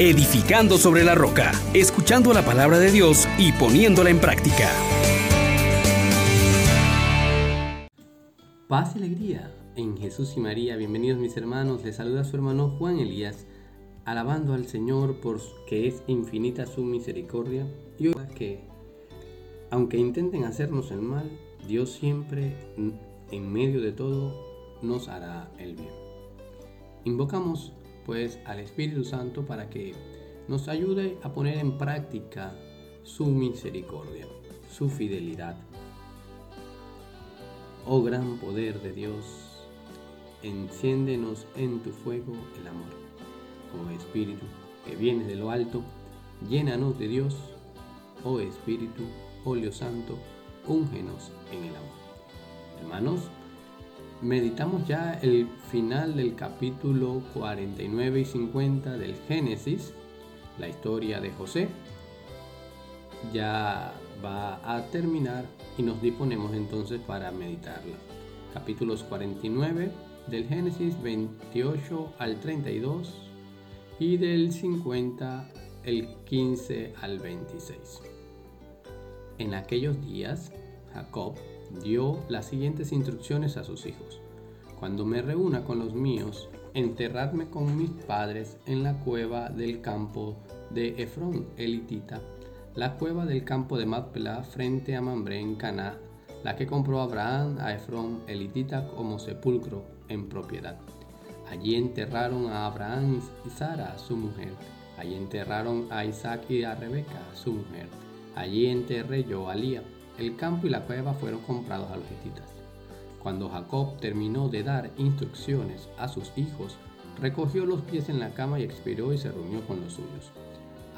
edificando sobre la roca, escuchando la palabra de Dios y poniéndola en práctica. Paz y alegría en Jesús y María. Bienvenidos mis hermanos. Les saluda su hermano Juan Elías, alabando al Señor por que es infinita su misericordia y que aunque intenten hacernos el mal, Dios siempre en medio de todo nos hará el bien. Invocamos pues al Espíritu Santo para que nos ayude a poner en práctica su misericordia, su fidelidad. Oh gran poder de Dios, enciéndenos en tu fuego el amor. Oh Espíritu que viene de lo alto, llénanos de Dios. Oh Espíritu, óleo santo, úngenos en el amor. Hermanos, meditamos ya el final del capítulo 49 y 50 del Génesis, la historia de José. Ya va a terminar y nos disponemos entonces para meditarla. Capítulos 49 del Génesis 28 al 32 y del 50 el 15 al 26. En aquellos días, Jacob dio las siguientes instrucciones a sus hijos. Cuando me reúna con los míos, enterradme con mis padres en la cueva del campo de Efrón, elitita, la cueva del campo de Macpela frente a Mambré en Caná, la que compró Abraham a Efrón, elitita, como sepulcro en propiedad. Allí enterraron a Abraham y Sara, su mujer. Allí enterraron a Isaac y a Rebeca, su mujer. Allí enterré yo a Lía el campo y la cueva fueron comprados a los hititas. Cuando Jacob terminó de dar instrucciones a sus hijos, recogió los pies en la cama y expiró y se reunió con los suyos.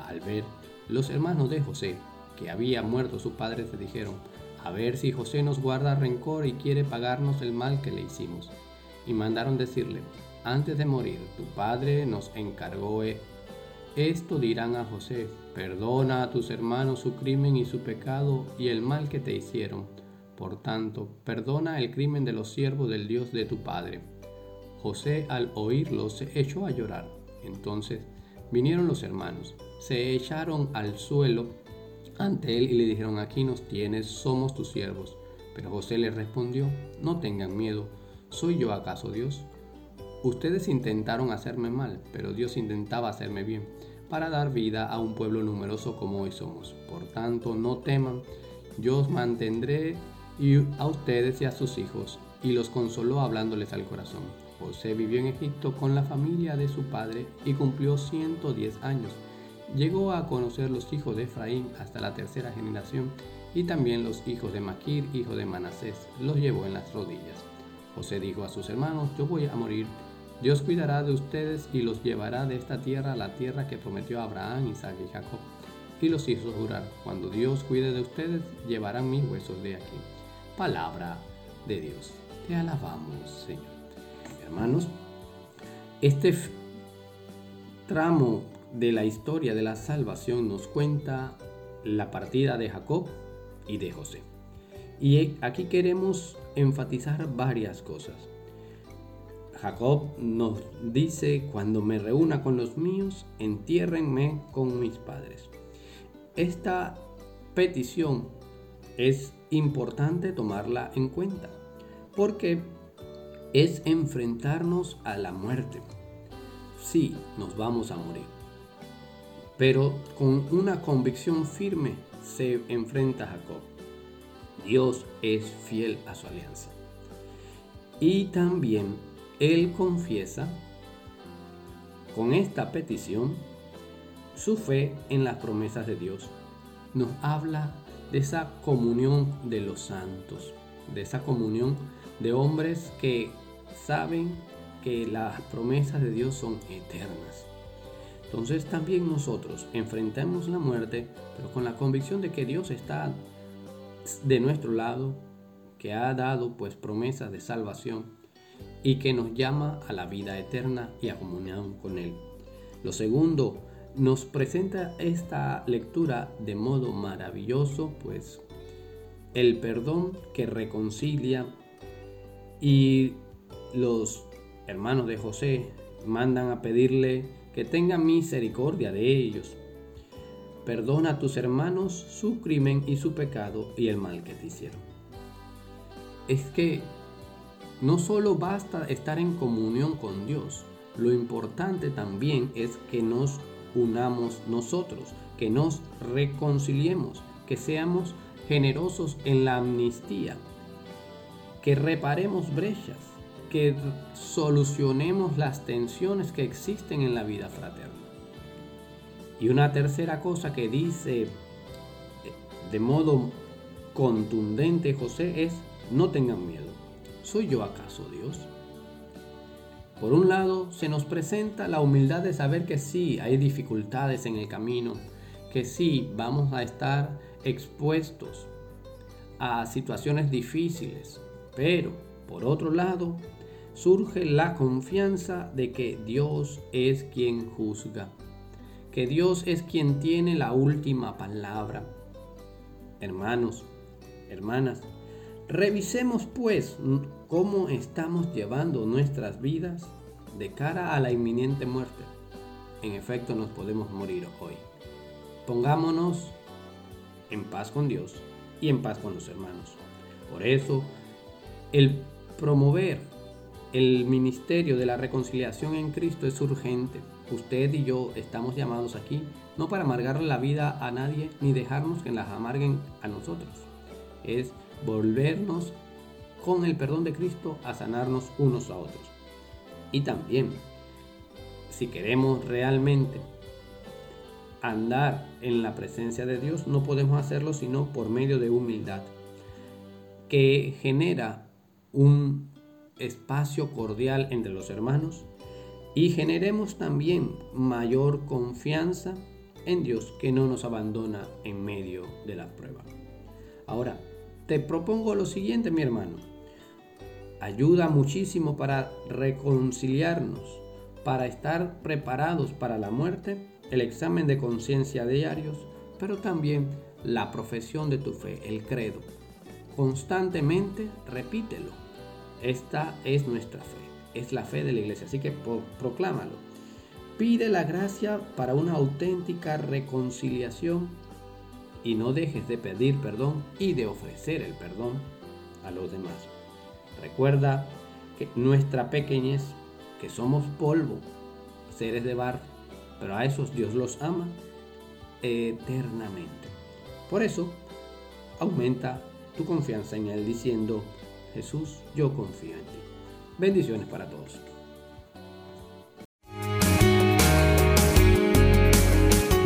Al ver los hermanos de José, que había muerto su padre, se dijeron, a ver si José nos guarda rencor y quiere pagarnos el mal que le hicimos. Y mandaron decirle, antes de morir, tu padre nos encargó esto dirán a José, perdona a tus hermanos su crimen y su pecado y el mal que te hicieron. Por tanto, perdona el crimen de los siervos del Dios de tu Padre. José al oírlo se echó a llorar. Entonces vinieron los hermanos, se echaron al suelo ante él y le dijeron, aquí nos tienes, somos tus siervos. Pero José le respondió, no tengan miedo, ¿soy yo acaso Dios? Ustedes intentaron hacerme mal, pero Dios intentaba hacerme bien, para dar vida a un pueblo numeroso como hoy somos. Por tanto, no teman, yo os mantendré y a ustedes y a sus hijos, y los consoló hablándoles al corazón. José vivió en Egipto con la familia de su padre y cumplió 110 años. Llegó a conocer los hijos de Efraín hasta la tercera generación y también los hijos de Maquir, hijo de Manasés, los llevó en las rodillas. José dijo a sus hermanos, yo voy a morir Dios cuidará de ustedes y los llevará de esta tierra a la tierra que prometió a Abraham, Isaac y Jacob. Y los hizo jurar, cuando Dios cuide de ustedes, llevarán mis huesos de aquí. Palabra de Dios. Te alabamos, Señor. Hermanos, este tramo de la historia de la salvación nos cuenta la partida de Jacob y de José. Y aquí queremos enfatizar varias cosas. Jacob nos dice, cuando me reúna con los míos, entiérrenme con mis padres. Esta petición es importante tomarla en cuenta, porque es enfrentarnos a la muerte. Sí, nos vamos a morir, pero con una convicción firme se enfrenta Jacob. Dios es fiel a su alianza. Y también él confiesa con esta petición su fe en las promesas de Dios. Nos habla de esa comunión de los santos, de esa comunión de hombres que saben que las promesas de Dios son eternas. Entonces también nosotros enfrentamos la muerte, pero con la convicción de que Dios está de nuestro lado, que ha dado pues promesas de salvación y que nos llama a la vida eterna y a comunión con Él. Lo segundo, nos presenta esta lectura de modo maravilloso, pues el perdón que reconcilia y los hermanos de José mandan a pedirle que tenga misericordia de ellos. Perdona a tus hermanos su crimen y su pecado y el mal que te hicieron. Es que no solo basta estar en comunión con Dios, lo importante también es que nos unamos nosotros, que nos reconciliemos, que seamos generosos en la amnistía, que reparemos brechas, que solucionemos las tensiones que existen en la vida fraterna. Y una tercera cosa que dice de modo contundente José es, no tengan miedo. ¿Soy yo acaso Dios? Por un lado, se nos presenta la humildad de saber que sí, hay dificultades en el camino, que sí, vamos a estar expuestos a situaciones difíciles, pero por otro lado, surge la confianza de que Dios es quien juzga, que Dios es quien tiene la última palabra. Hermanos, hermanas, revisemos pues cómo estamos llevando nuestras vidas de cara a la inminente muerte. En efecto, nos podemos morir hoy. Pongámonos en paz con Dios y en paz con los hermanos. Por eso, el promover el ministerio de la reconciliación en Cristo es urgente. Usted y yo estamos llamados aquí no para amargarle la vida a nadie ni dejarnos que las amarguen a nosotros. Es volvernos con el perdón de Cristo a sanarnos unos a otros. Y también, si queremos realmente andar en la presencia de Dios, no podemos hacerlo sino por medio de humildad, que genera un espacio cordial entre los hermanos y generemos también mayor confianza en Dios que no nos abandona en medio de la prueba. Ahora, te propongo lo siguiente, mi hermano ayuda muchísimo para reconciliarnos, para estar preparados para la muerte, el examen de conciencia diarios, pero también la profesión de tu fe, el credo. Constantemente repítelo. Esta es nuestra fe, es la fe de la iglesia, así que proclámalo. Pide la gracia para una auténtica reconciliación y no dejes de pedir perdón y de ofrecer el perdón a los demás. Recuerda que nuestra pequeñez, que somos polvo, seres de barro, pero a esos Dios los ama eternamente. Por eso, aumenta tu confianza en Él diciendo, Jesús, yo confío en ti. Bendiciones para todos.